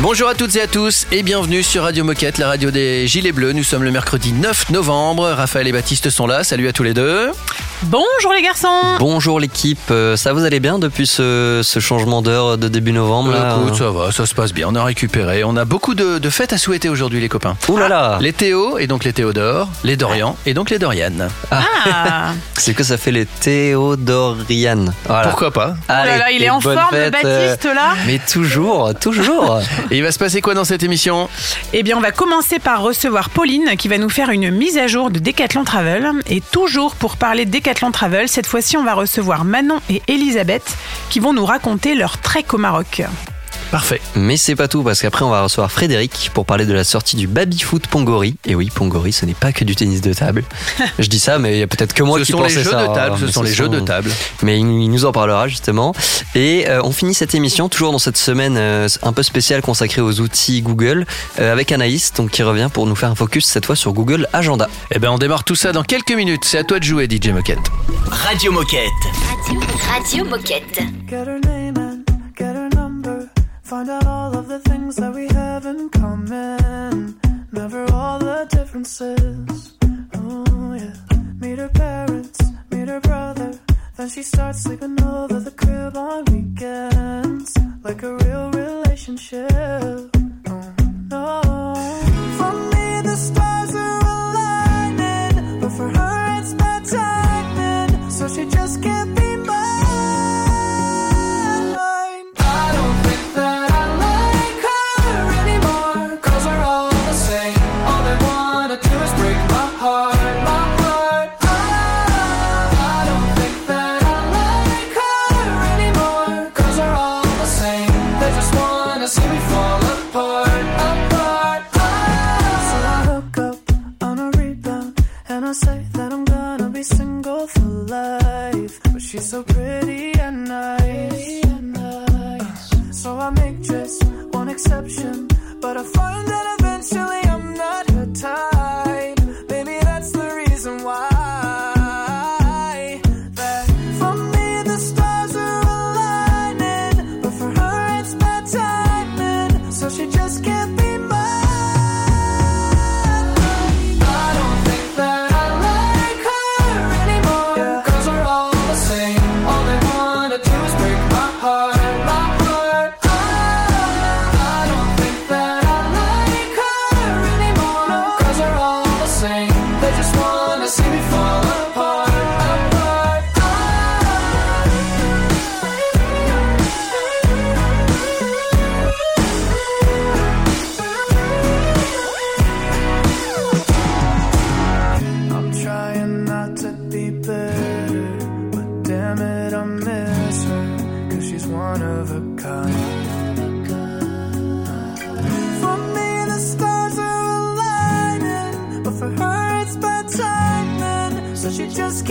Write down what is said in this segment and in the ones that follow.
Bonjour à toutes et à tous et bienvenue sur Radio Moquette, la radio des Gilets Bleus. Nous sommes le mercredi 9 novembre. Raphaël et Baptiste sont là. Salut à tous les deux. Bonjour les garçons Bonjour l'équipe, Euh, ça vous allez bien depuis ce, ce changement d'heure de début novembre là Écoute, ça va, ça se passe bien. On a récupéré. On a beaucoup de, de fêtes à souhaiter aujourd'hui, les copains. Ouh là là Les Théo et donc les Théodore, les Dorian et donc les Dorian. Ah C'est que ça fait les Théodorianes. Voilà. Pourquoi pas Oh là là, il est en forme le euh, Baptiste là Mais toujours, toujours Et il va se passer quoi dans cette émission? Eh bien on va commencer par recevoir Pauline qui va nous faire une mise à jour de Decathlon Travel. Et toujours pour parler de Decathlon Travel, cette fois-ci on va recevoir Manon et Elisabeth qui vont nous raconter leur trek au Maroc. Parfait. Mais c'est pas tout, parce qu'après on va recevoir Frédéric pour parler de la sortie du Baby Foot Pongori. Et oui, Pongori, ce n'est pas que du tennis de table. Je dis ça, mais il y a peut-être que moi ce qui sont les pensais jeux ça. de table, ce sont les jeux de table. Mais il nous en parlera justement. Et euh, on finit cette émission toujours dans cette semaine euh, un peu spéciale consacrée aux outils Google euh, avec Anaïs, donc qui revient pour nous faire un focus cette fois sur Google Agenda. Eh ben on démarre tout ça dans quelques minutes. C'est à toi de jouer, DJ Moquette. Radio Moquette. Radio, Radio Moquette. Find out all of the things that we have in common. Never all the differences. Oh, yeah. Meet her parents, meet her brother. Then she starts sleeping over the crib on weekends. Like a real relationship.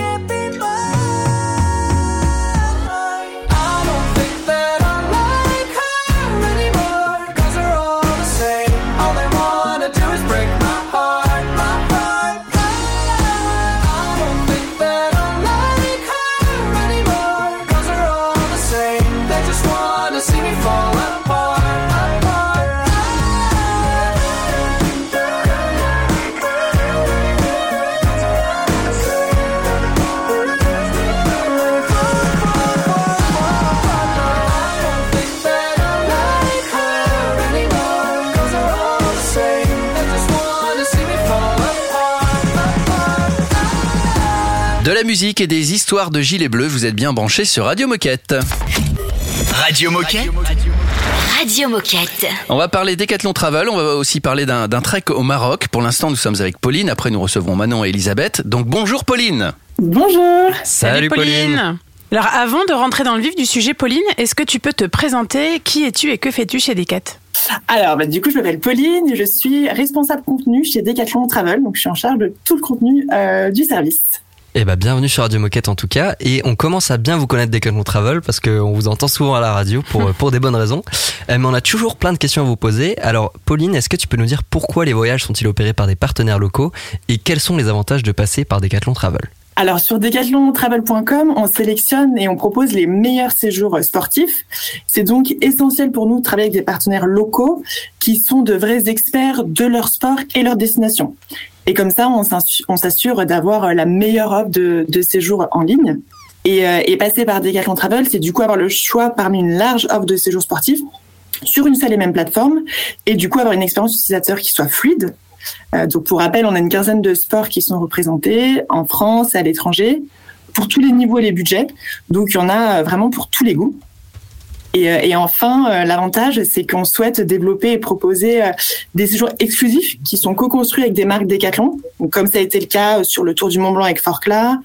que te. Musique et des histoires de gilets bleus, vous êtes bien branchés sur Radio Moquette. Radio Moquette. Radio Moquette. On va parler Décathlon Travel, on va aussi parler d'un d'un trek au Maroc. Pour l'instant, nous sommes avec Pauline, après nous recevons Manon et Elisabeth. Donc bonjour Pauline Bonjour. Salut, Pauline. Alors avant de rentrer dans le vif du sujet Pauline, est-ce que tu peux te présenter? Qui es-tu et que fais-tu chez Decat? Alors, bah, du coup, je m'appelle Pauline, je suis responsable contenu chez Decathlon Travel, donc je suis en charge de tout le contenu euh, du service. Eh ben, bienvenue sur Radio Moquette en tout cas. Et on commence à bien vous connaître Decathlon Travel parce qu'on vous entend souvent à la radio pour, pour des bonnes raisons. Euh, mais on a toujours plein de questions à vous poser. Alors, Pauline, est-ce que tu peux nous dire pourquoi les voyages sont-ils opérés par des partenaires locaux et quels sont les avantages de passer par Decathlon Travel? Alors sur decathlontravel.com, on sélectionne et on propose les meilleurs séjours sportifs. C'est donc essentiel pour nous de travailler avec des partenaires locaux qui sont de vrais experts de leur sport et leur destination. Et comme ça, on s'assu- on s'assure d'avoir la meilleure offre de, de séjours en ligne. Et, euh, passer par Decathlon Travel, c'est du coup avoir le choix parmi une large offre de séjours sportifs sur une seule et même plateforme et du coup avoir une expérience utilisateur qui soit fluide. Euh, donc pour rappel, on a une quinzaine de sports qui sont représentés en France et à l'étranger pour tous les niveaux et les budgets. Donc il y en a euh, vraiment pour tous les goûts. Et, euh, enfin, l'avantage, c'est qu'on souhaite développer et proposer des séjours exclusifs qui sont co-construits avec des marques Decathlon, donc comme ça a été le cas sur le Tour du Mont Blanc avec Forclaz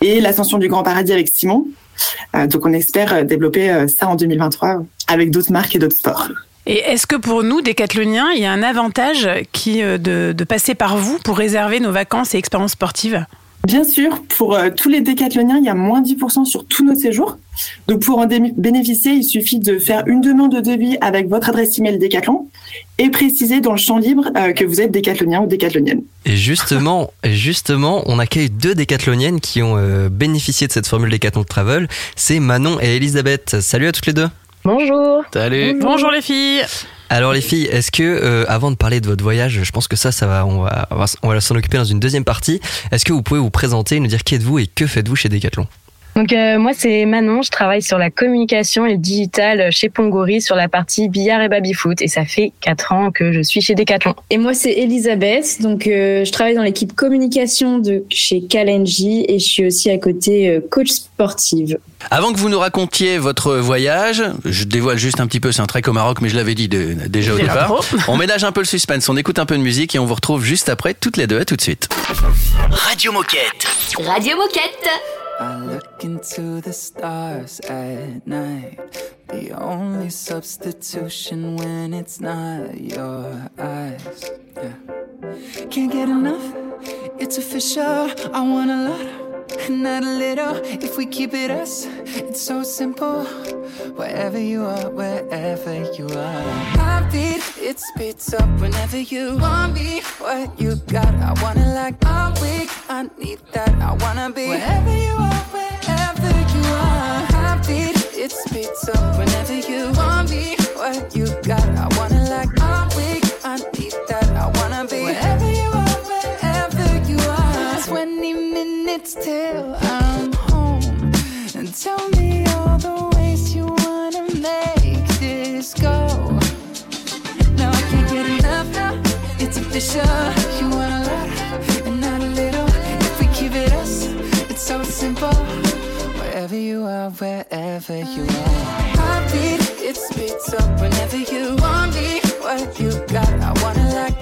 et l'ascension du Grand Paradis avec Simon. Donc on espère développer ça en 2023 avec d'autres marques et d'autres sports. Et est-ce que pour nous, décathloniens, il y a un avantage qui euh, de, de passer par vous pour réserver nos vacances et expériences sportives? Bien sûr, pour euh, tous les décathloniens, il y a moins 10% sur tous nos séjours. Donc pour en bénéficier, il suffit de faire une demande de devis avec votre adresse email Décathlon et préciser dans le champ libre euh, que vous êtes décathlonien ou décathlonienne. Et justement, justement, on accueille deux décathloniennes qui ont euh, bénéficié de cette formule Decathlon Travel. C'est Manon et Elisabeth. Salut à toutes les deux. Bonjour. Salut. Bonjour les filles Alors les filles, est-ce que euh, avant de parler de votre voyage, je pense que ça, ça va, on va, on va, on va s'en occuper dans une deuxième partie. Est-ce que vous pouvez vous présenter, nous dire qui êtes-vous et que faites-vous chez Decathlon? Donc euh, moi c'est Manon, je travaille sur la communication et le digital chez Pongori sur la partie billard et baby-foot et ça fait 4 ans que je suis chez Decathlon. Et moi, c'est Elisabeth. Donc, euh, je travaille dans l'équipe communication de chez Kalenji et je suis aussi à côté euh, coach sportive. Avant que vous nous racontiez votre voyage, je dévoile juste un petit peu, c'est un trek au Maroc, mais je l'avais dit de- déjà au départ. On ménage un peu le suspense, on écoute un peu de musique et on vous retrouve juste après, toutes les deux. À tout de suite. Radio Moquette. Radio Moquette. I look into the stars at night. The only substitution when it's not your eyes. Yeah. Can't get enough. It's official. I want a lot, not a little. If we keep it us, it's so simple. Wherever you are, wherever you are. Heartbeat, it speeds up whenever you want me. What you got, I wanna like. I'm weak, I need that. I wanna be wherever you are, wherever you are. Heartbeat, it speeds up whenever you want me. What you got, I wanna like. I'm weak, I need that. I wanna be wherever you are, wherever you are. 20 minutes till I'm You want a lot and not a little. If we it us, it's so simple. Wherever you are, wherever you are. Heartbeat, it speeds up whenever you want me. What you got, I wanna like.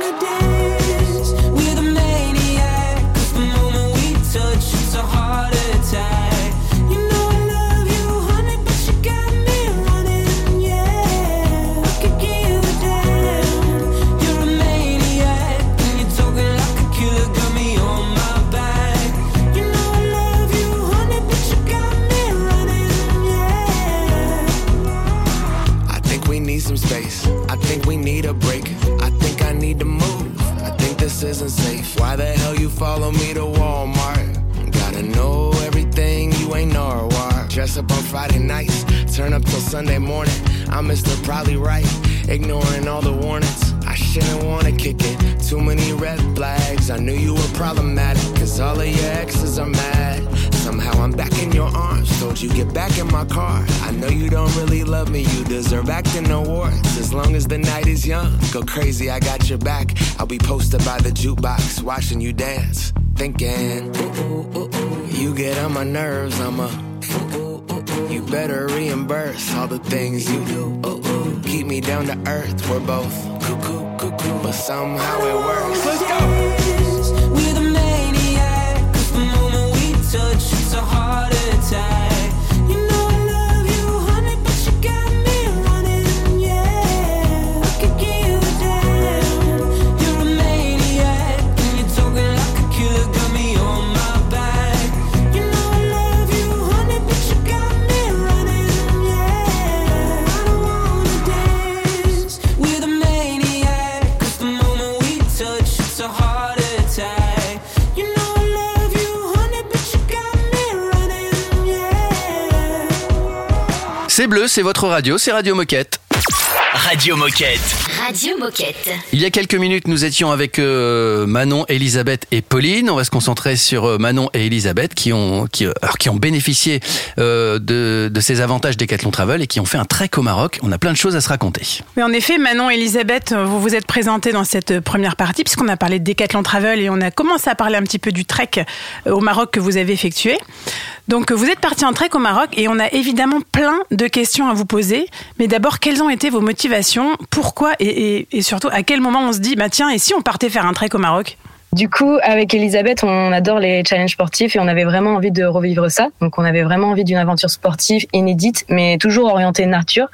Isn't safe. Why the hell you follow me to Walmart? Gotta know everything, you ain't Norwalk. Dress up on Friday nights, turn up till Sunday morning. I'm Mr. Probably Right, ignoring all the warnings. I shouldn't wanna kick it. Too many red flags. I knew you were problematic, cause all of your exes are mad. Somehow I'm back in your arms. Told you get back in my car. I know you don't really love me. You deserve acting awards. As long as the night is young, go crazy. I got your back. I'll be posted by the jukebox, watching you dance, thinking. Ooh, ooh, ooh. You get on my nerves. I'm a. You better reimburse all the things you do. Keep me down to earth. We're both cuckoo, cuckoo, but somehow it works. Let's go. C'est votre radio, c'est Radio Moquette. Radio Moquette. Radio Moquette. Il y a quelques minutes, nous étions avec euh, Manon, Elisabeth et Pauline. On va se concentrer sur euh, Manon et Elisabeth qui ont, qui, euh, alors, qui ont bénéficié euh, de, de ces avantages Decathlon Travel et qui ont fait un trek au Maroc. On a plein de choses à se raconter. Mais en effet, Manon et Elisabeth, vous vous êtes présentées dans cette première partie, puisqu'on a parlé de Decathlon Travel et on a commencé à parler un petit peu du trek euh, au Maroc que vous avez effectué. Donc, vous êtes partis en trek au Maroc et on a évidemment plein de questions à vous poser. Mais d'abord, quelles ont été vos motivations? Pourquoi et, et- surtout, à quel moment on se dit, bah tiens, et si on partait faire un trek au Maroc? Du coup, avec Elisabeth, on adore les challenges sportifs et on avait vraiment envie de revivre ça. Donc, on avait vraiment envie d'une aventure sportive inédite, mais toujours orientée nature.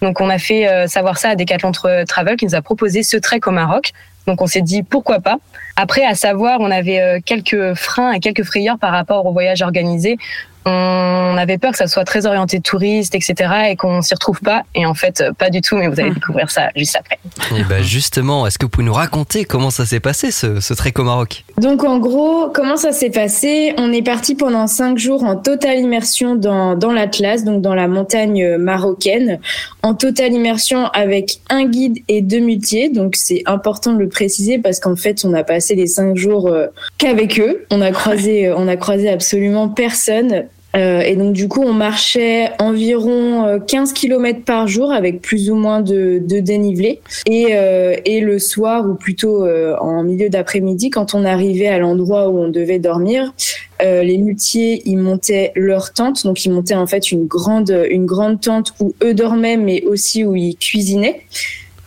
Donc, on a fait euh, savoir ça à Decathlon Tra- Travel qui nous a proposé ce trek au Maroc. Donc, on s'est dit pourquoi pas? Après, à savoir, on avait euh, quelques freins et quelques frayeurs par rapport au voyage organisé. On avait peur que ça soit très orienté touriste, etc., et qu'on s'y retrouve pas. Et en fait, pas du tout. Mais vous allez découvrir ça juste après. Et bah justement, est-ce que vous pouvez nous raconter comment ça s'est passé ce, ce trek au Maroc? Donc en gros, comment ça s'est passé? On est parti pendant cinq jours en totale immersion dans, dans l'Atlas, donc dans la montagne marocaine, en totale immersion avec un guide et deux muletiers. Donc c'est important de le préciser parce qu'en fait, on a passé les cinq jours euh, qu'avec eux. On a croisé, euh, on a croisé absolument personne. Euh, et donc du coup, on marchait environ euh, 15 km par jour avec plus ou moins de, de dénivelé. Et, euh, et le soir, ou plutôt euh, en milieu d'après-midi, quand on arrivait à l'endroit où on devait dormir, euh, les muletiers, ils montaient leur tente. Donc ils montaient en fait une grande, une grande tente où eux dormaient, mais aussi où ils cuisinaient.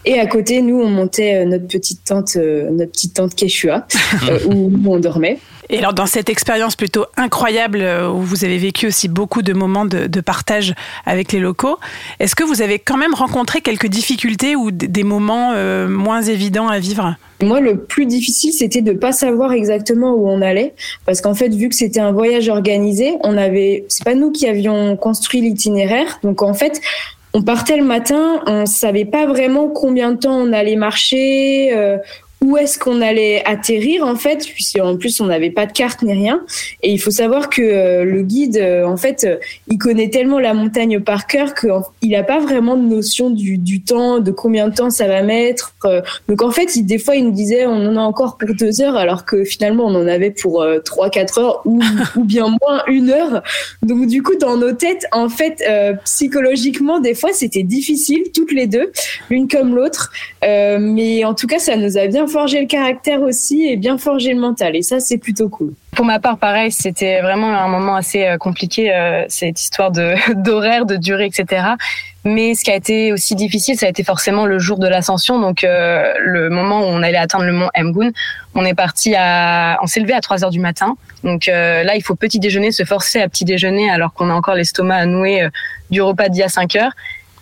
Et à côté, nous, on montait euh, notre petite tente, euh, notre petite tente Quechua, euh, où où on dormait. Et alors, dans cette expérience plutôt incroyable euh, où vous avez vécu aussi beaucoup de moments de, partage avec les locaux, est-ce que vous avez quand même rencontré quelques difficultés ou des moments euh, moins évidents à vivre? Moi, le plus difficile, c'était de pas savoir exactement où on allait, parce qu'en fait, vu que c'était un voyage organisé, on avait, c'est pas nous qui avions construit l'itinéraire, donc en fait, on partait le matin, on savait pas vraiment combien de temps on allait marcher, euh, où est-ce qu'on allait atterrir en fait, puisqu'en plus on n'avait pas de carte ni rien. Et il faut savoir que euh, le guide, euh, en fait, euh, il connaît tellement la montagne par cœur qu'il n'a pas vraiment de notion du, temps, de combien de temps ça va mettre. Donc en fait, il, des fois, il nous disait on en a encore pour deux heures, alors que finalement on en avait pour trois, quatre heures ou, ou bien moins une heure. Donc du coup, dans nos têtes, en fait, psychologiquement, des fois, c'était difficile, toutes les deux, l'une comme l'autre. Mais en tout cas, ça nous a bien forgé le caractère aussi et bien forgé le mental. Et ça, c'est plutôt cool. Pour ma part, pareil, c'était vraiment un moment assez euh, compliqué, euh, cette histoire de d'horaire, de durée, etc. Mais ce qui a été aussi difficile, ça a été forcément le jour de l'ascension, donc euh, le moment où on allait atteindre le mont Mgun. On est parti à, on s'est levé à 3 heures du matin. Donc là, il faut petit déjeuner, se forcer à petit déjeuner alors qu'on a encore l'estomac à nouer euh, du repas d'il y a 5 heures.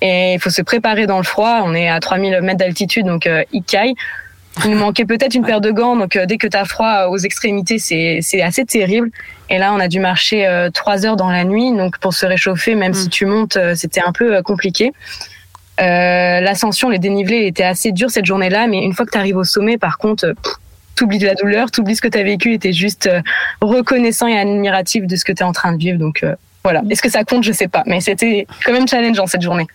Et il faut se préparer dans le froid. On est à 3000 mètres d'altitude, donc Ikai. Il nous manquait peut-être une paire de gants, donc euh, dès que tu as froid aux extrémités, c'est c'est assez terrible. Et là, on a dû marcher euh, trois heures dans la nuit, donc pour se réchauffer, même si tu montes, euh, c'était un peu euh, compliqué. Euh, L'ascension, les dénivelés étaient assez durs cette journée-là, mais une fois que tu arrives au sommet, par contre, euh, t'oublies de la douleur, t'oublies ce que tu as vécu et t'es juste euh, reconnaissant et admiratif de ce que tu es en train de vivre. Donc euh, voilà. Est-ce que ça compte? Je sais pas, mais c'était quand même challengeant cette journée.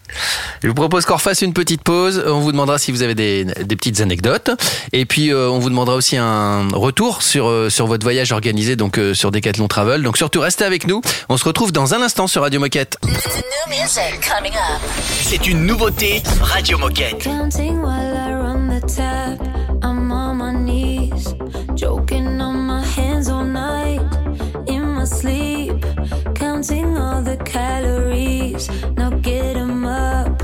Je vous propose qu'on refasse une petite pause. On vous demandera si vous avez des, des petites anecdotes. Et puis, euh, on vous demandera aussi un retour sur, euh, sur votre voyage organisé donc euh, sur Decathlon Travel. Donc surtout, restez avec nous. On se retrouve dans un instant sur Radio Moquette. C'est une nouveauté Radio Moquette. Joking on my hands all night. In my sleep, calories. Now get 'em up.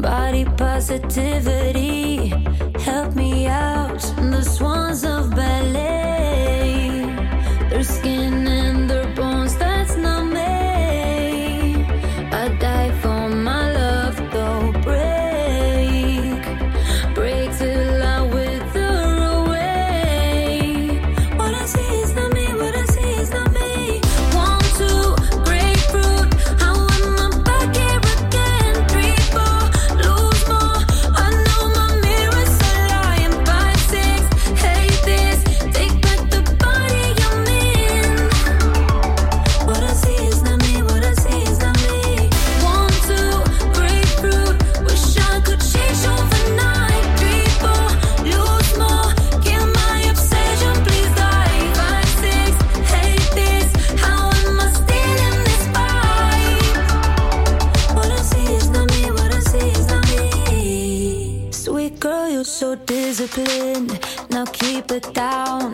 Body positivity, the down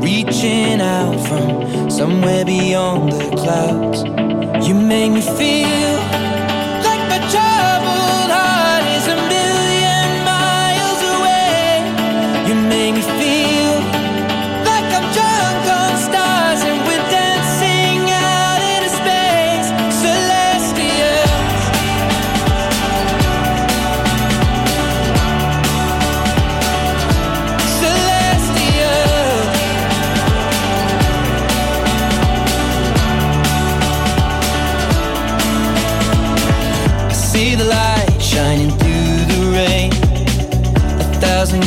reaching out from somewhere beyond the clouds. You make me feel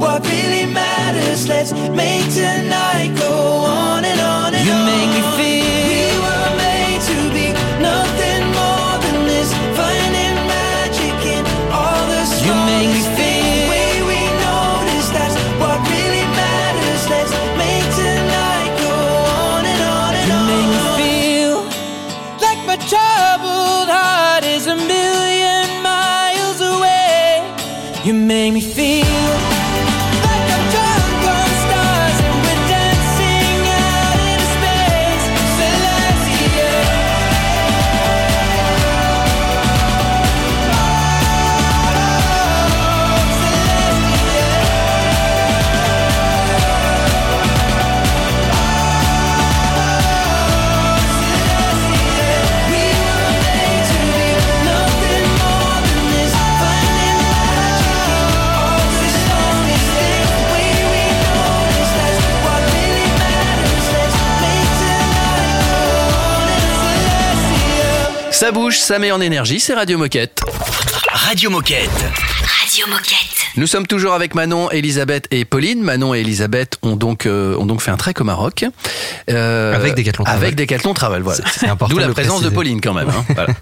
what really matters. Let's make tonight go on and on and you on. You make me feel we were made to be nothing more than this. Finding magic in all the smallest you make me feel the way we notice, that's what really matters. Let's make tonight go on and on and you on. You make me feel like my troubled heart is a million miles away. You make me feel Ça bouge, ça met en énergie, c'est Radio Moquette. Radio Moquette. Radio Moquette. Nous sommes toujours avec Manon, Elisabeth et Pauline. Manon et Elisabeth ont donc, euh, ont donc fait un trek au Maroc. Euh, Avec Decathlon Travel. Avec Decathlon Travel, voilà. C'est important D'où la présence de. Pauline quand même. hein, voilà.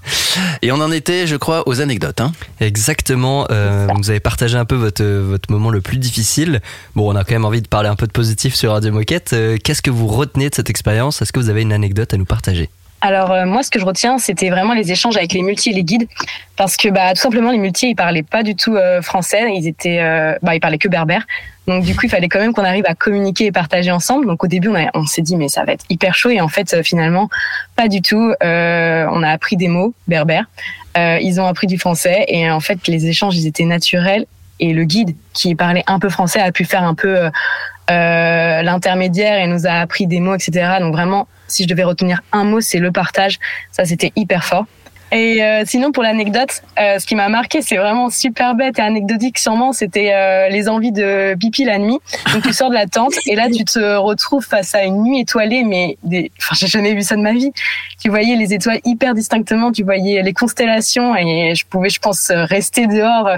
Et on en était, je crois, aux anecdotes. Hein. Exactement. Euh, vous avez partagé un peu votre, votre moment le plus difficile. Bon, on a quand même envie de parler un peu de positif sur Radio Moquette. Euh, Qu'est-ce que vous retenez de cette expérience? Est-ce que vous avez une anecdote à nous partager? Alors euh, moi, ce que je retiens, c'était vraiment les échanges avec les multis et les guides, parce que bah tout simplement les multis, ils parlaient pas du tout euh, français, ils étaient, euh, bah ils parlaient que berbère. Donc du coup, il fallait quand même qu'on arrive à communiquer et partager ensemble. Donc au début, on, s'est dit mais ça va être hyper chaud et en fait euh, finalement pas du tout. Euh, on a appris des mots berbères, Euh, ils ont appris du français et en fait les échanges ils étaient naturels et le guide qui parlait un peu français a pu faire un peu euh, euh, l'intermédiaire et nous a appris des mots, etc. Donc vraiment, si je devais retenir un mot, c'est le partage. Ça, c'était hyper fort. Et euh, sinon, pour l'anecdote, ce qui m'a marqué, c'est vraiment super bête et anecdotique sûrement, c'était les envies de pipi la nuit. Donc tu sors de la tente et là, tu te retrouves face à une nuit étoilée, mais des... enfin, j'ai jamais vu ça de ma vie. Tu voyais les étoiles hyper distinctement, tu voyais les constellations et je pouvais, je pense, rester dehors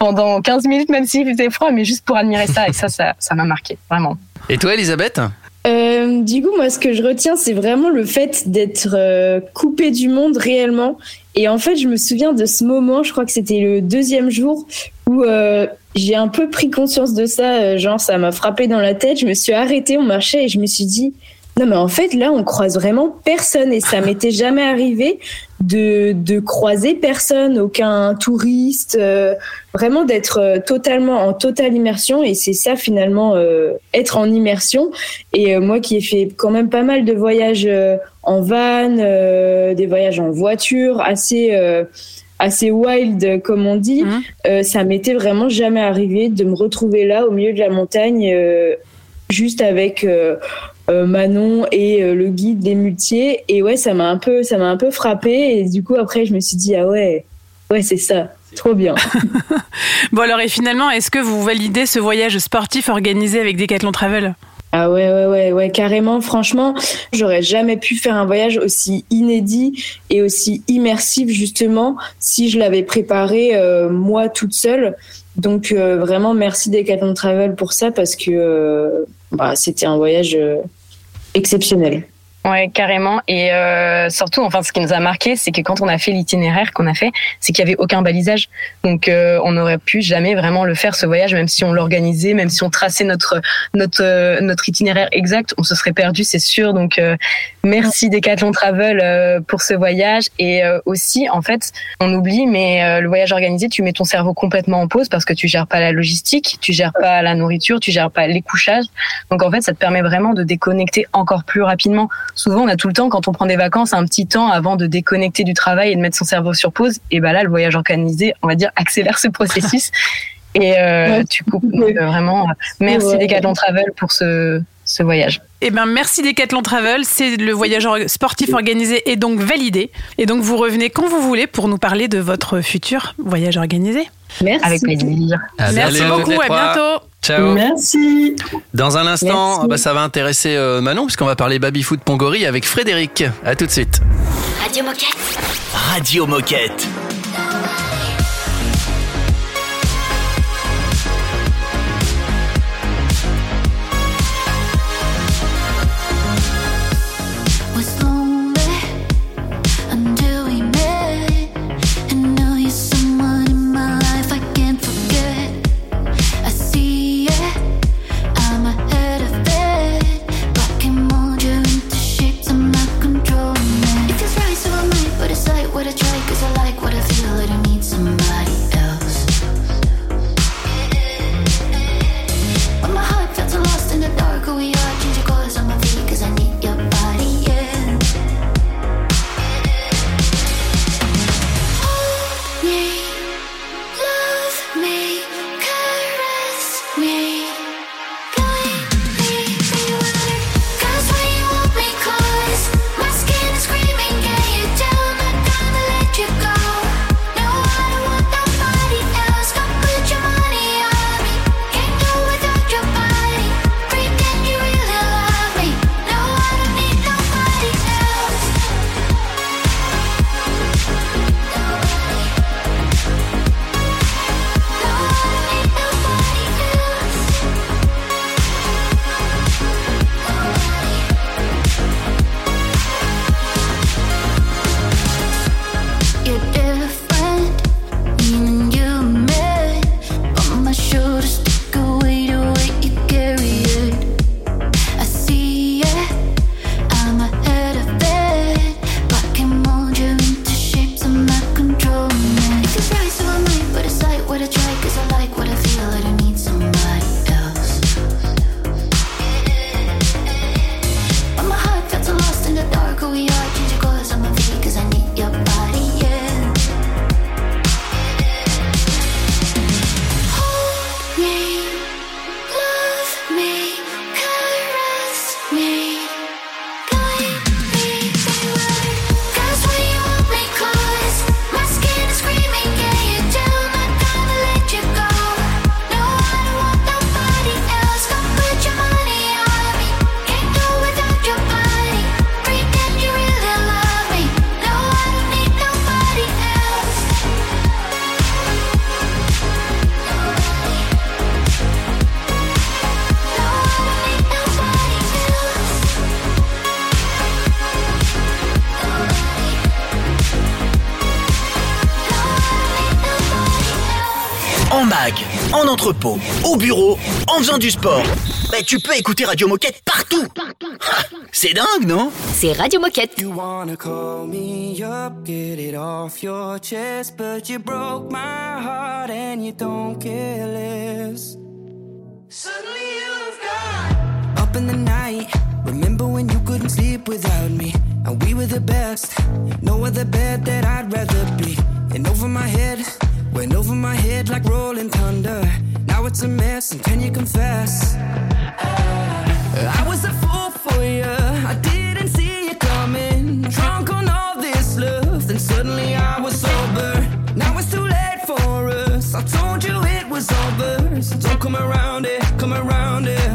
pendant 15 minutes, même s'il faisait froid, mais juste pour admirer ça. Et ça, ça ça m'a marqué, vraiment. Et toi, Elisabeth Euh, du coup, moi, ce que je retiens, c'est vraiment le fait d'être euh, coupé du monde réellement. Et en fait, je me souviens de ce moment, je crois que c'était le deuxième jour où euh, j'ai un peu pris conscience de ça, genre ça m'a frappé dans la tête, je me suis arrêtée, on marchait et je me suis dit, non mais en fait là on croise vraiment personne. Et ça m'était jamais arrivé de, de croiser personne, aucun touriste, euh, vraiment d'être euh, totalement en totale immersion. Et c'est ça finalement euh, être en immersion. Et euh, moi qui ai fait quand même pas mal de voyages euh, en van, euh, des voyages en voiture assez euh, assez wild comme on dit, euh, ça m'était vraiment jamais arrivé de me retrouver là au milieu de la montagne euh, juste avec euh, Manon et euh, le guide des muletiers. Et ouais ça m'a un peu ça m'a un peu frappé et du coup après je me suis dit ah ouais ouais c'est ça. Trop bien. Bon alors et finalement, est-ce que vous validez ce voyage sportif organisé avec Decathlon Travel? Ah ouais, ouais, ouais, ouais, carrément. Franchement, j'aurais jamais pu faire un voyage aussi inédit et aussi immersif, justement, si je l'avais préparé euh, moi toute seule. Donc, euh, vraiment, merci Decathlon Travel pour ça parce que euh, bah, c'était un voyage euh, exceptionnel. Ouais, carrément. Et euh, surtout, enfin, ce qui nous a marqué, c'est que quand on a fait l'itinéraire qu'on a fait, c'est qu'il y avait aucun balisage. Donc, euh, on n'aurait pu jamais vraiment le faire ce voyage, même si on l'organisait, même si on traçait notre notre euh, notre itinéraire exact, on se serait perdu, c'est sûr. Donc, euh, merci Decathlon Travel euh, pour ce voyage. Et euh, aussi, en fait, on oublie, mais le voyage organisé, tu mets ton cerveau complètement en pause parce que tu gères pas la logistique, tu gères pas la nourriture, tu gères pas les couchages. Donc, en fait, ça te permet vraiment de déconnecter encore plus rapidement souvent on a tout le temps quand on prend des vacances un petit temps avant de déconnecter du travail et de mettre son cerveau sur pause et ben là le voyage organisé on va dire accélère ce processus et euh, tu coupes Donc, euh, vraiment merci Ouais. Decathlon Travel pour ce ce voyage Eh ben merci Decathlon Travel, c'est le voyage or- sportif organisé et donc validé. Et donc vous revenez quand vous voulez pour nous parler de votre futur voyage organisé. Merci. avec plaisir Merci bientôt, beaucoup, les à bientôt. Ciao. Merci. Dans un instant, Merci. bah, ça va intéresser euh, Manon puisqu'on va parler baby foot Pongori avec Frédéric. À tout de suite. Radio Moquette. Radio Moquette. Entrepôt, au bureau, en faisant du sport. Bah, tu peux écouter Radio Moquette partout. C'est dingue, non? C'est Radio Moquette. You wanna call me up, get it off your chest, but you broke my heart and you don't care less. Suddenly you've got up in the night. Remember when you couldn't sleep without me, and we were the best. No other bed that I'd rather be. And over my head, went over my head like rolling thunder. Now it's a mess, and can you confess? I was a fool for you. I didn't see you coming. Drunk on all this love, then suddenly I was sober. Now it's too late for us. I told you it was over. So don't come around it, come around it.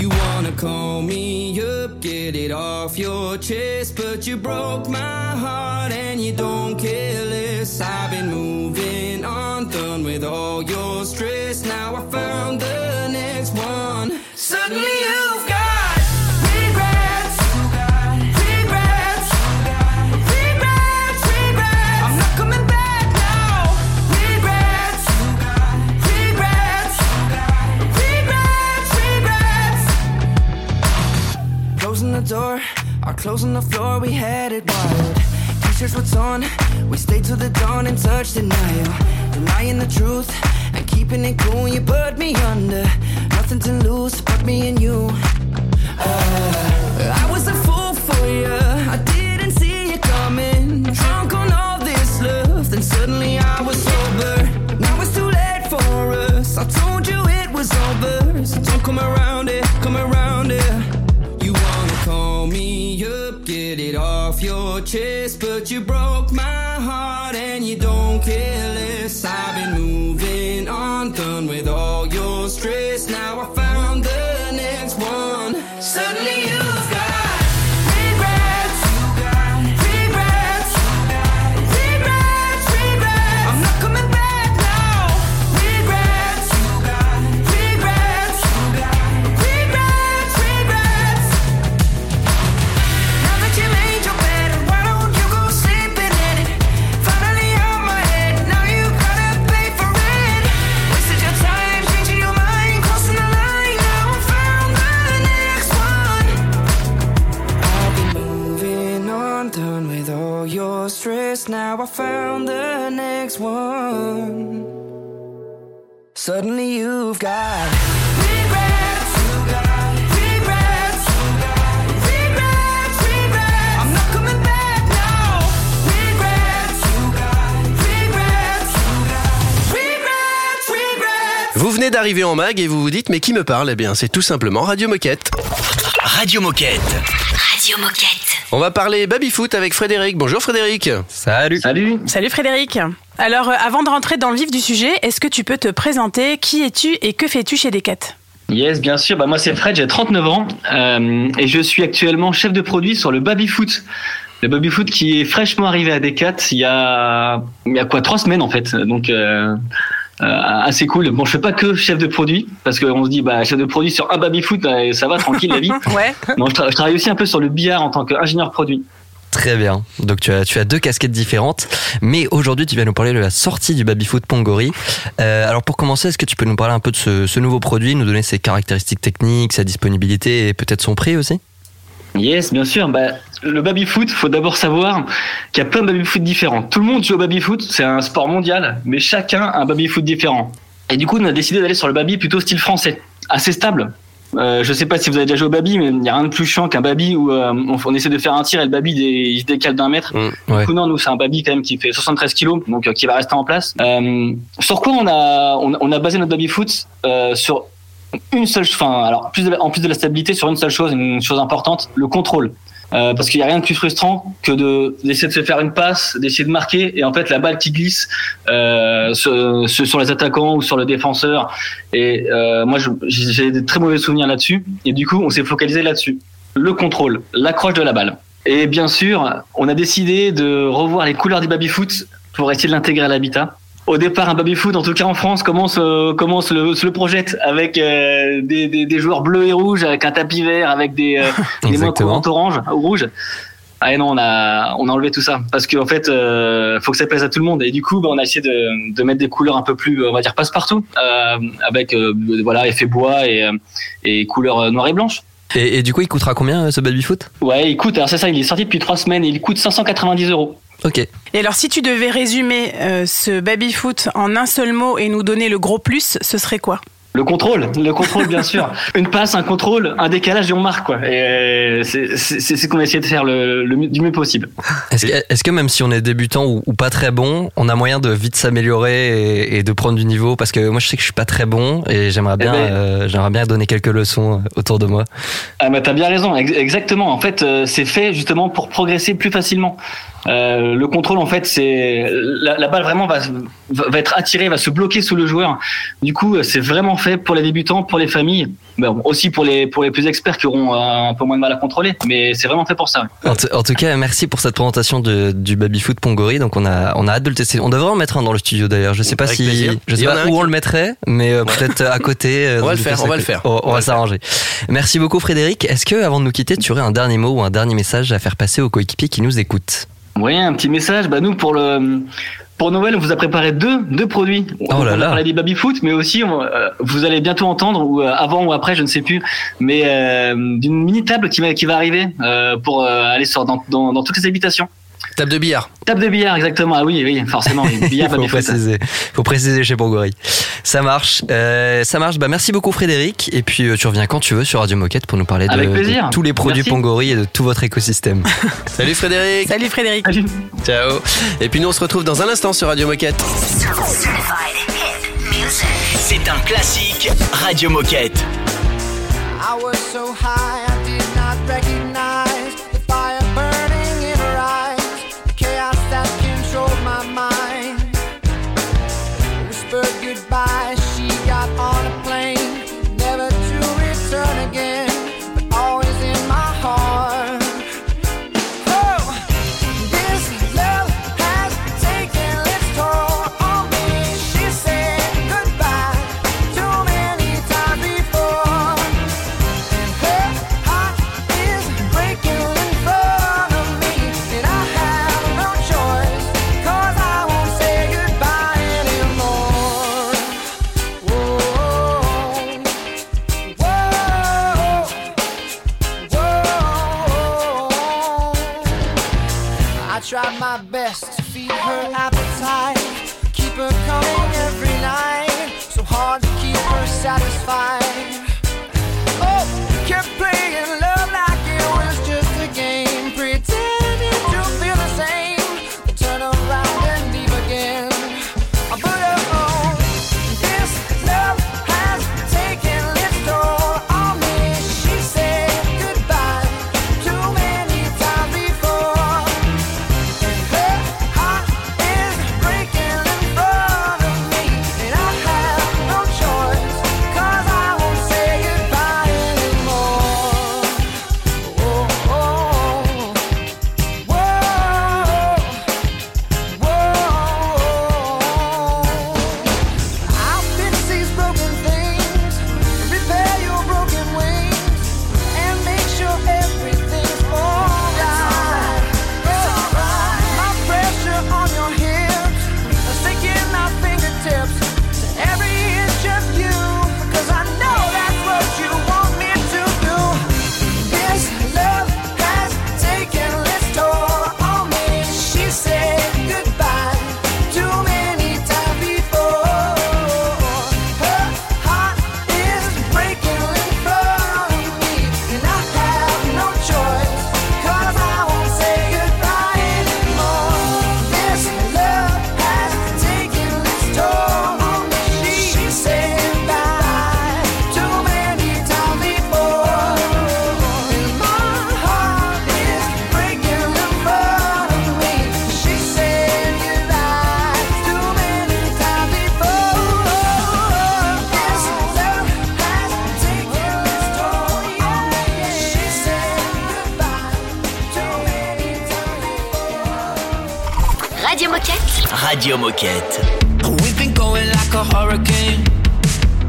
You wanna call me up, get it off your chest, but you broke my heart and you don't care less. I've been moving on, done with all your stress. Now I found the next one. Suddenly you've got. Closing the door, or closing the floor, we had it wild. T-shirts were torn, we stayed till the dawn and touched denial. Denying the truth and keeping it cool, you put me under. Nothing to lose but me and d'arriver en mag et vous vous dites mais qui me parle? Eh bien c'est tout simplement Radio Moquette. Radio Moquette. Radio Moquette. On va parler baby-foot avec Frédéric. Bonjour Frédéric. Salut. Salut. Salut Frédéric. Alors, euh, avant de rentrer dans le vif du sujet, est-ce que tu peux te présenter? Qui es-tu et que fais-tu chez Decat? Yes, bien sûr. Bah, moi, c'est Fred, j'ai 39 ans euh, et je suis actuellement chef de produit sur le Baby Foot. Le Baby Foot qui est fraîchement arrivé à Decat il y a, il y a quoi, trois semaines en fait. Donc, euh, assez cool. Bon, je fais pas que chef de produit parce qu'on se dit, bah, chef de produit sur un Baby Foot, euh, ça va, tranquille la vie. Ouais. Non, je, tra- je travaille aussi un peu sur le billard en tant qu'ingénieur produit. Très bien. Donc tu as, tu as deux casquettes différentes. Mais aujourd'hui, tu vas nous parler de la sortie du babyfoot Pongori. Euh, alors pour commencer, est-ce que tu peux nous parler un peu de ce, ce nouveau produit, nous donner ses caractéristiques techniques, sa disponibilité et peut-être son prix aussi? Yes, bien sûr. Bah, le baby foot, faut d'abord savoir qu'il y a plein de baby foot différents. Tout le monde joue au baby foot, c'est un sport mondial, mais chacun a un baby foot différent. Et du coup, on a décidé d'aller sur le baby plutôt style français, assez stable. Euh, je sais pas si vous avez déjà joué au baby, mais il n'y a rien de plus chiant qu'un baby où euh, on, on essaie de faire un tir et le baby il se décale d'un mètre. Mmh, ouais. Du coup, non, nous c'est un baby quand même qui fait 73 kilos, donc euh, qui va rester en place. Euh, sur quoi on a on, on a basé notre baby foot sur une seule, enfin alors plus de en plus de la stabilité sur une seule chose, une chose importante, le contrôle. Euh, parce qu'il n'y a rien de plus frustrant que de d'essayer de se faire une passe, d'essayer de marquer et en fait la balle qui glisse euh, sur, les attaquants ou sur le défenseur. Et euh, moi j'ai des très mauvais souvenirs là-dessus et du coup on s'est focalisé là-dessus. Le contrôle, l'accroche de la balle. Et bien sûr, on a décidé de revoir les couleurs du baby-foot pour essayer de l'intégrer à l'habitat. Au départ, un baby-foot, en tout cas en France, commence, euh, commence le, se le projette avec euh, des, des, des joueurs bleus et rouges, avec un tapis vert, avec des, euh, des mains courantes orange ou rouges. Ah et non, on a on a enlevé tout ça parce qu'en fait, euh, faut que ça plaise à tout le monde et du coup, bah, on a essayé de, de mettre des couleurs un peu plus, on va dire passe-partout, euh, avec euh, voilà effet bois et et couleurs euh, noire et blanche. Et, et du coup, il coûtera combien euh, ce baby foot? Ouais, il coûte. Alors c'est ça, il est sorti depuis trois semaines et il coûte 590 euros. Ok. Et alors, si tu devais résumer euh, ce baby-foot en un seul mot et nous donner le gros plus, ce serait quoi? Le contrôle, le contrôle bien sûr. Une passe, un contrôle, un décalage et on marque quoi. Et euh, c'est c'est c'est ce qu'on a essayé de faire le, le mieux- du mieux possible. Est-ce que, est-ce que même si on est débutant ou, ou pas très bon, on a moyen de vite s'améliorer et, et de prendre du niveau? Parce que moi, je sais que je suis pas très bon et j'aimerais bien, Eh ben- euh, j'aimerais bien donner quelques leçons euh, autour de moi. Ah bah t'as bien raison, ex- exactement. En fait, c'est fait justement pour progresser plus facilement. Euh, le contrôle, en fait, c'est la, la balle vraiment va, va va être attirée, va se bloquer sous le joueur. Du coup, euh, c'est vraiment fait pour les débutants, pour les familles, mais bon, aussi pour les pour les plus experts qui auront euh, un peu moins de mal à contrôler. Mais c'est vraiment fait pour ça. ouais. En, tout- en tout cas, merci pour cette présentation de, du baby foot Pongori. Donc on a, on a hâte de le tester. On devrait en mettre un dans le studio d'ailleurs. Je sais pas Avec si, plaisir. je sais pas où qui- on le mettrait, mais euh, peut-être à côté. On va le faire, on va le faire. On, va s'arranger. Merci beaucoup Frédéric. Est-ce que avant de nous quitter, tu aurais un dernier mot ou un dernier message à faire passer aux coéquipiers qui nous écoutent? Oui, un petit message. Bah nous pour le pour Noël, on vous a préparé deux deux produits. Oh là on a parlé des baby foot, mais aussi on- euh, vous allez bientôt entendre ou euh, avant ou après, je ne sais plus, mais euh, d'une mini table qui va qui va arriver euh, pour euh, aller sur dans, dans dans toutes les habitations. Table de billard. Table de billard, exactement. Ah oui, oui, forcément. oui. Billard, faut préciser, faut préciser chez Pongori. Ça marche, euh, ça marche. Bah merci beaucoup Frédéric. Et puis euh, tu reviens quand tu veux sur Radio Moquette pour nous parler de, tous les produits Merci. Pongori et de tout votre écosystème. Salut Frédéric. Salut Frédéric. Ciao. Et puis nous on se retrouve dans un instant sur Radio Moquette. C'est un classique Radio Moquette. I was so high I did not best Radio Moquette. We've been going like a hurricane.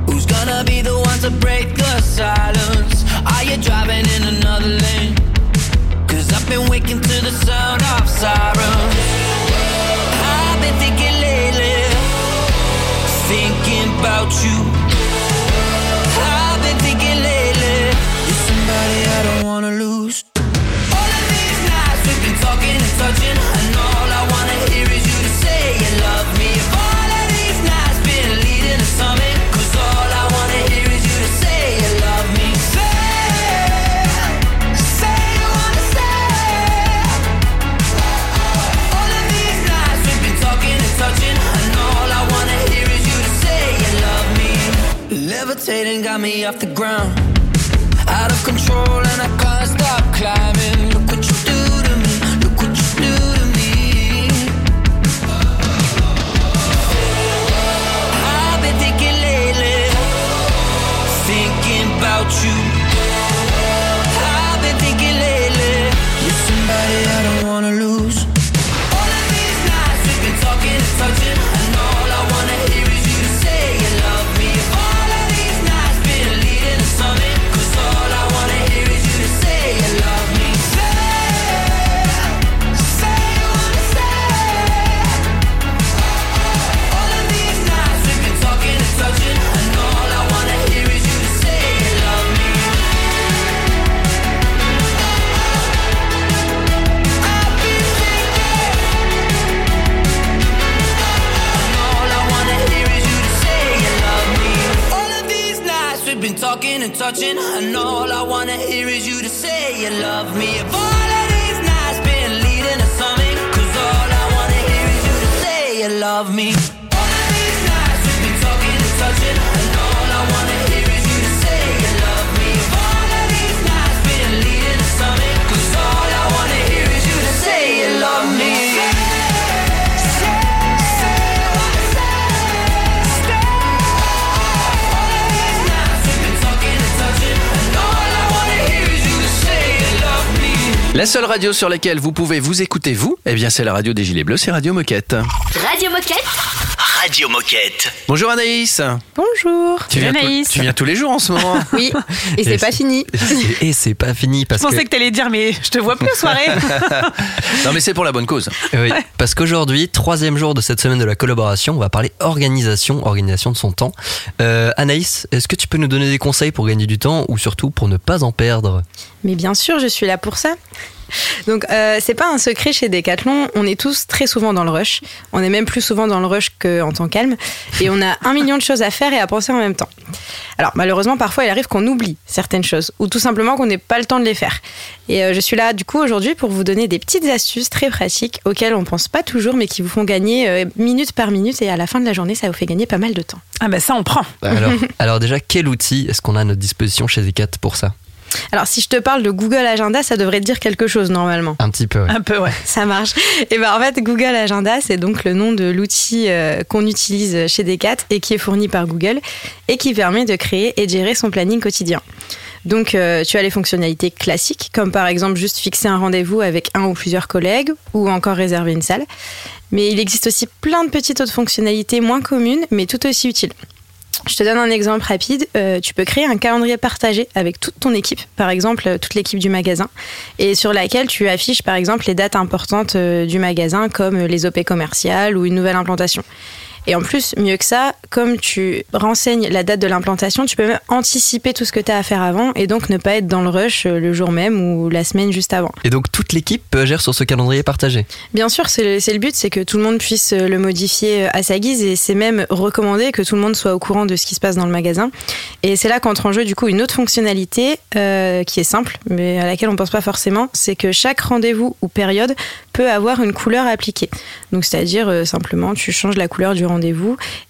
Who's gonna be the one to break the silence? Are you driving in another lane? Cause up been waking to the sound of sirens. I've been thinking lately, thinking about you. Levitating got me off the ground, out of control, and I can't stop climbing. Look what seule radio sur laquelle vous pouvez vous écouter, vous, eh bien, c'est la radio des Gilets Bleus, c'est Radio Moquette. Radio Moquette. Radio Moquette. Bonjour Anaïs. Bonjour. Tu viens, tous- tu viens tous les jours en ce moment. Oui, et c'est pas fini. Et c'est pas fini parce Je pensais que. que t'allais dire, mais je te vois plus aux soirées. non, mais c'est pour la bonne cause. Oui, parce qu'aujourd'hui, troisième jour de cette semaine de la collaboration, on va parler organisation, organisation de son temps. Euh, Anaïs, est-ce que tu peux nous donner des conseils pour gagner du temps ou surtout pour ne pas en perdre? Mais bien sûr, je suis là pour ça. Donc, euh, c'est pas un secret chez Decathlon. On est tous très souvent dans le rush. On est même plus souvent dans le rush qu'en temps calme. Et on a un million de choses à faire et à penser en même temps. Alors, malheureusement, parfois, il arrive qu'on oublie certaines choses ou tout simplement qu'on n'ait pas le temps de les faire. Et euh, je suis là, du coup, aujourd'hui pour vous donner des petites astuces très pratiques auxquelles on pense pas toujours, mais qui vous font gagner euh, minute par minute. Et à la fin de la journée, ça vous fait gagner pas mal de temps. Ah, bah ça, on prend. alors, alors déjà, quel outil est-ce qu'on a à notre disposition chez Decat pour ça? Alors, si je te parle de Google Agenda, ça devrait te dire quelque chose normalement. Un petit peu. ouais. Un peu, ouais. Ça marche. Et ben en fait, Google Agenda, c'est donc le nom de l'outil euh, qu'on utilise chez Decat et qui est fourni par Google et qui permet de créer et de gérer son planning quotidien. Donc, euh, tu as les fonctionnalités classiques, comme par exemple juste fixer un rendez-vous avec un ou plusieurs collègues ou encore réserver une salle. Mais il existe aussi plein de petites autres fonctionnalités moins communes, mais tout aussi utiles. Je te donne un exemple rapide. Euh, tu peux créer un calendrier partagé avec toute ton équipe, par exemple euh, toute l'équipe du magasin, et sur laquelle tu affiches par exemple les dates importantes euh, du magasin, comme les OP commerciales ou une nouvelle implantation. Et en plus, mieux que ça, comme tu renseignes la date de l'implantation, tu peux même anticiper tout ce que tu as à faire avant et donc ne pas être dans le rush euh, le jour même ou la semaine juste avant. Et donc, toute l'équipe peut agir sur ce calendrier partagé Bien sûr, c'est le, but, c'est que tout le monde puisse euh, le modifier à sa guise et c'est même recommandé que tout le monde soit au courant de ce qui se passe dans le magasin. Et c'est là qu'entre en jeu du coup une autre fonctionnalité euh, qui est simple, mais à laquelle on pense pas forcément, c'est que chaque rendez-vous ou période peut avoir une couleur appliquée. Donc c'est-à-dire euh, simplement tu changes la couleur du rendez-vous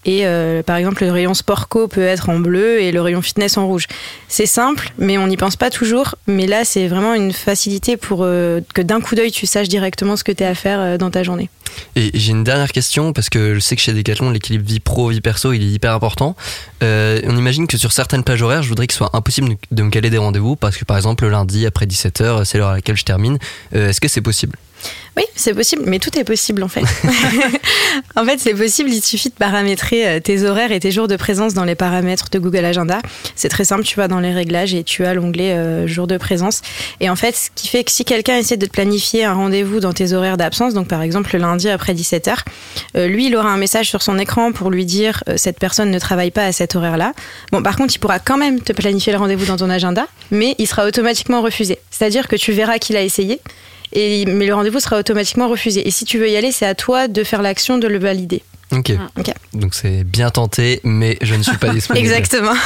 et euh, par exemple le rayon Sportco peut être en bleu et le rayon fitness en rouge. C'est simple, mais on n'y pense pas toujours. Mais là c'est vraiment une facilité pour euh, que d'un coup d'œil tu saches directement ce que tu as à faire euh, dans ta journée. Et j'ai une dernière question parce que je sais que chez Decathlon, l'équilibre vie pro vie perso, il est hyper important. On imagine que sur certaines plages horaires, je voudrais qu'il soit impossible de me caler des rendez-vous parce que par exemple le lundi après 17h, c'est l'heure à laquelle je termine. Est-ce que c'est possible? Oui, c'est possible, mais tout est possible en fait. en fait, c'est possible, il suffit de paramétrer euh, tes horaires et tes jours de présence dans les paramètres de Google Agenda. C'est très simple, tu vas dans les réglages et tu as l'onglet euh, jour de présence. Et en fait, ce qui fait que si quelqu'un essaie de te planifier un rendez-vous dans tes horaires d'absence, donc par exemple le lundi après 17h, euh, lui, il aura un message sur son écran pour lui dire euh, cette personne ne travaille pas à cet horaire-là. Bon, par contre, il pourra quand même te planifier le rendez-vous dans ton agenda, mais il sera automatiquement refusé. C'est-à-dire que tu verras qu'il a essayé, et, mais le rendez-vous sera automatiquement refusé. Et si tu veux y aller, c'est à toi de faire l'action de le valider. Ok. Ok. Donc c'est bien tenté, mais je ne suis pas disponible. Exactement.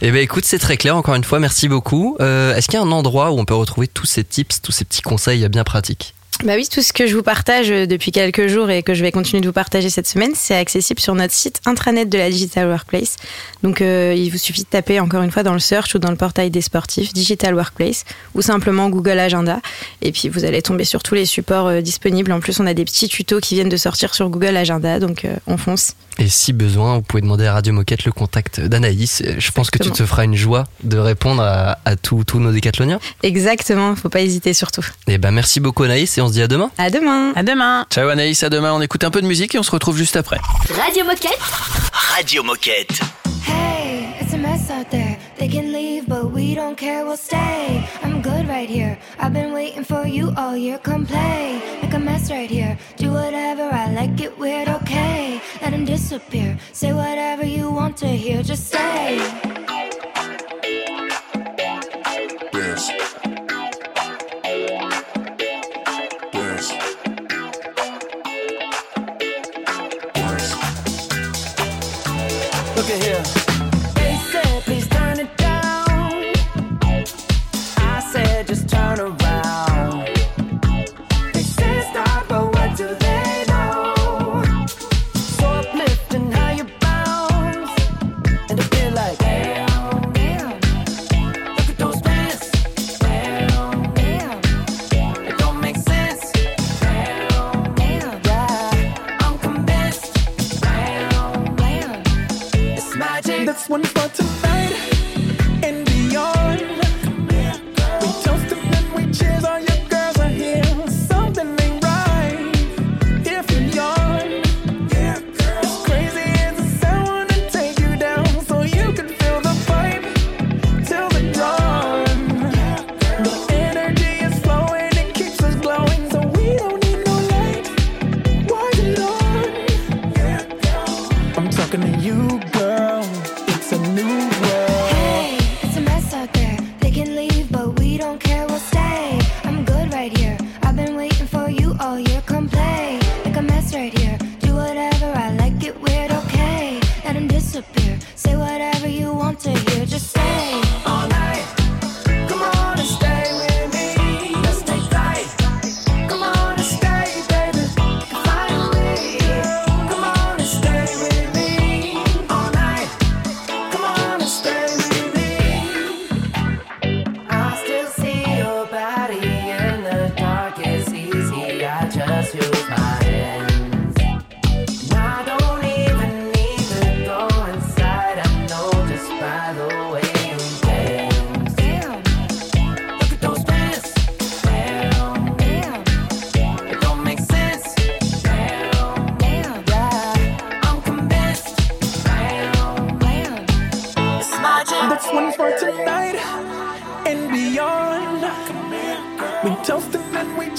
Eh ben écoute, c'est très clair. Encore une fois, merci beaucoup. Euh, Est-ce qu'il y a un endroit où on peut retrouver tous ces tips, tous ces petits conseils bien pratiques? Bah oui, tout ce que je vous partage depuis quelques jours et que je vais continuer de vous partager cette semaine, c'est accessible sur notre site intranet de la Digital Workplace. Donc euh, il vous suffit de taper encore une fois dans le search ou dans le portail des sportifs Digital Workplace ou simplement Google Agenda et puis vous allez tomber sur tous les supports euh, disponibles. En plus, on a des petits tutos qui viennent de sortir sur Google Agenda, donc euh, on fonce. Et si besoin, vous pouvez demander à Radio Moquette le contact d'Anaïs. Je pense que tu te feras une joie de répondre à, à tous nos décathloniens. Exactement, faut pas hésiter surtout. Eh ben merci beaucoup Anaïs et on se dit à demain. À demain. À demain. Ciao Anaïs, à demain. On écoute un peu de musique et on se retrouve juste après. Radio Moquette. Radio Moquette. Hey, a mess out there. They can leave, but we don't care, we'll stay. I'm good right here. I've been waiting for you all year. Come play, make a mess right here. Do whatever, I like get weird, okay. Let him disappear. Say whatever you want to hear, just stay. Dance. Dance. Look at here.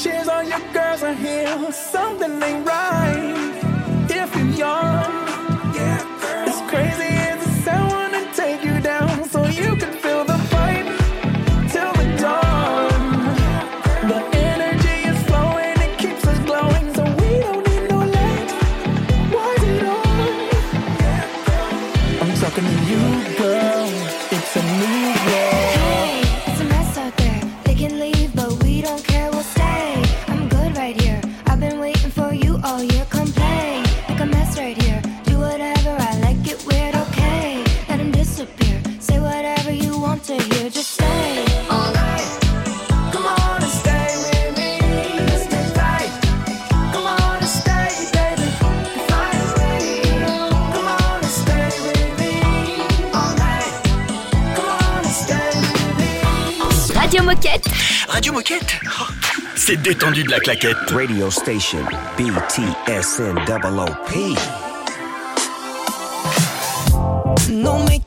Cheers. All your girls détendu de la claquette. Radio station BTSN P. No makeup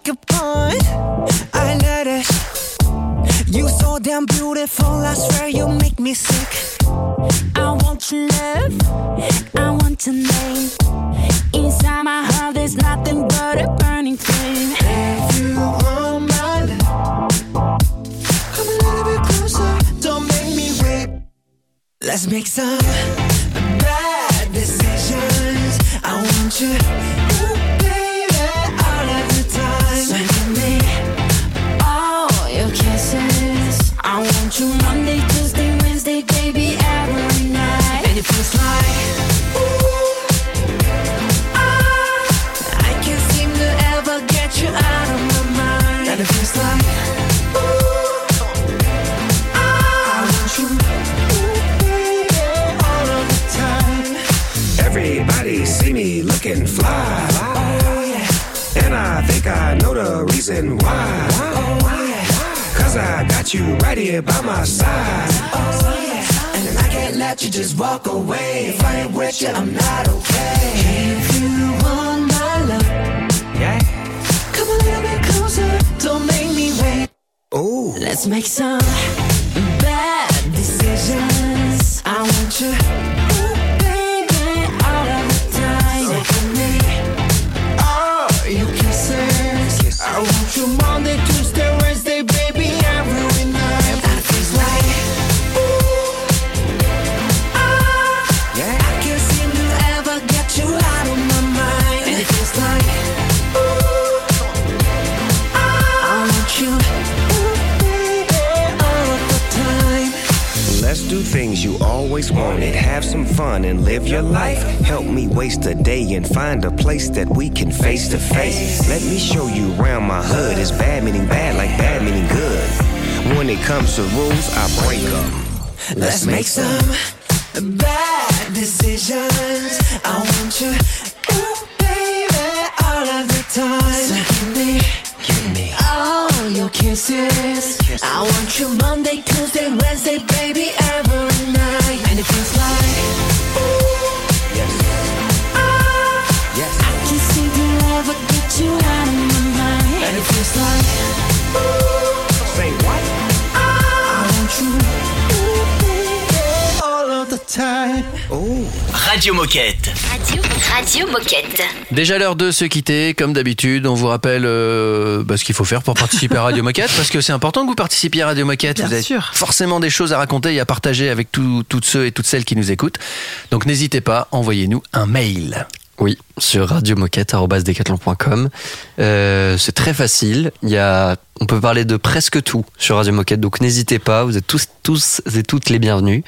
you Monday, got you right here by my side. Oh, yeah. And I can't let you just walk away. If I ain't with you, I'm not okay. If you want my love, yeah. come a little bit closer. Don't make me wait. Ooh. Let's make some bad decisions. I want you, always wanted. Have some fun and live your life. Help me waste a day and find a place that we can face to face. Let me show you around my hood. It's bad meaning bad, like bad meaning good. When it comes to rules, I break them. Let's make some bad decisions. I want you, ooh, baby, all of the time. So give me, give me all your kisses. I want you Monday, Tuesday, Wednesday, baby, every Radio Moquette. Radio, Radio Moquette. Déjà l'heure de se quitter, comme d'habitude, on vous rappelle euh, bah, ce qu'il faut faire pour participer à Radio Moquette, parce que c'est important que vous participiez à Radio Moquette. Bien vous avez sûr. forcément des choses à raconter et à partager avec tout- toutes ceux et toutes celles qui nous écoutent. Donc n'hésitez pas, envoyez-nous un mail. Oui, sur radiomoquette.com. Euh, c'est très facile. Il y a, on peut parler de presque tout sur Radio Moquette, donc n'hésitez pas. Vous êtes tous, tous et toutes les bienvenus.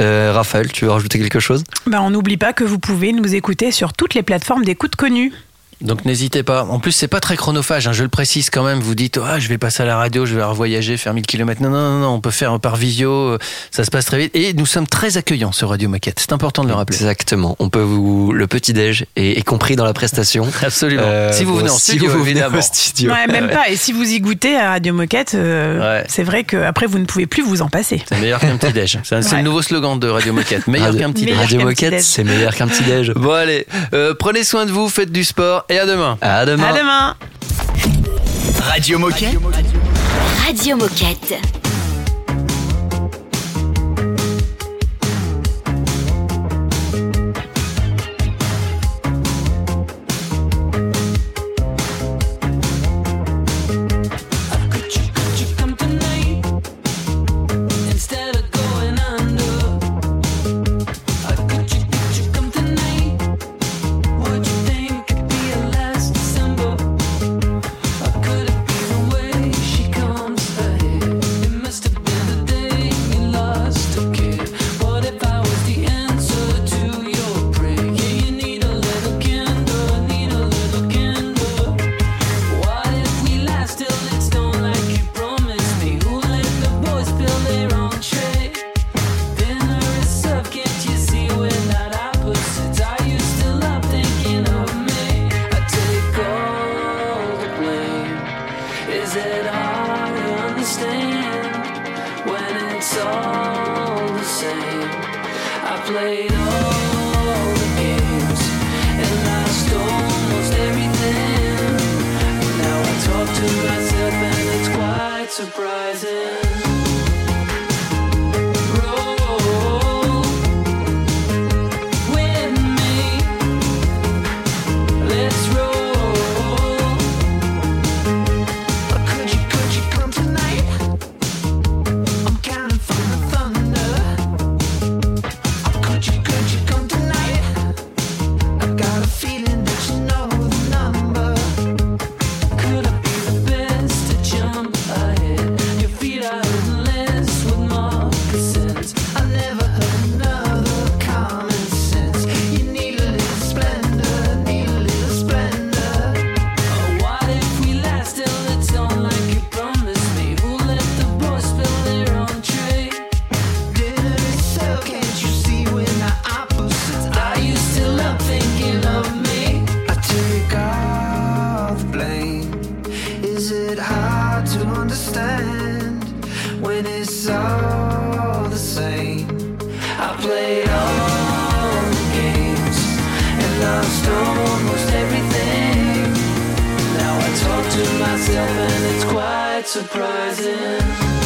Euh, Raphaël, tu veux rajouter quelque chose? Ben, on n'oublie pas que vous pouvez nous écouter sur toutes les plateformes d'écoute connues. Donc n'hésitez pas. En plus, c'est pas très chronophage, hein, je le précise quand même. Vous dites, ah, je vais passer à la radio, je vais revoyager, faire 1000 km. Non, non, non, non, on peut faire par visio, euh, ça se passe très vite. Et nous sommes très accueillants sur Radio Moquette. C'est important de le rappeler. Exactement. On peut vous le petit déj est, est compris dans la prestation. Absolument. Euh, si vous venez en si studio, vous venez au studio. Ouais, même pas. Et si vous y goûtez à Radio Moquette, euh, c'est vrai qu'après, vous ne pouvez plus vous en passer. C'est meilleur qu'un petit déj. C'est Ouais. le nouveau slogan de Radio Moquette. Meilleur qu'un petit déj. Radio Moquette, c'est meilleur qu'un petit déj. Bon allez, euh, prenez soin de vous, faites du sport et à demain. À demain. À demain. Radio Moquette. Radio Moquette. lost almost everything. Now I talk to myself and it's quite surprising.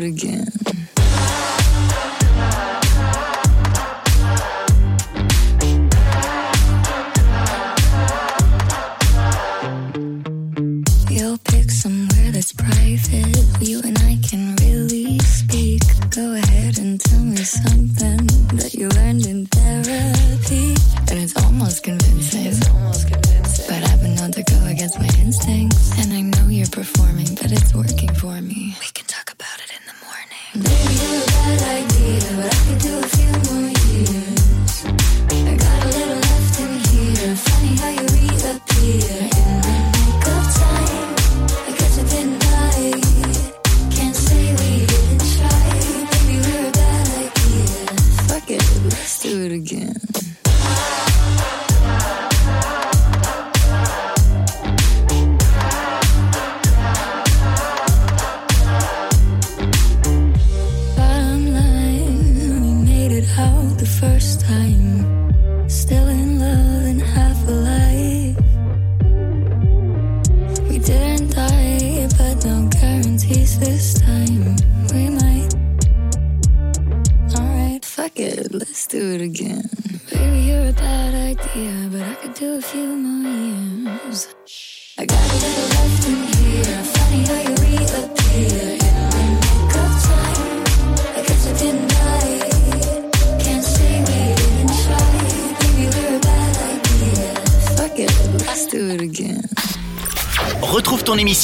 que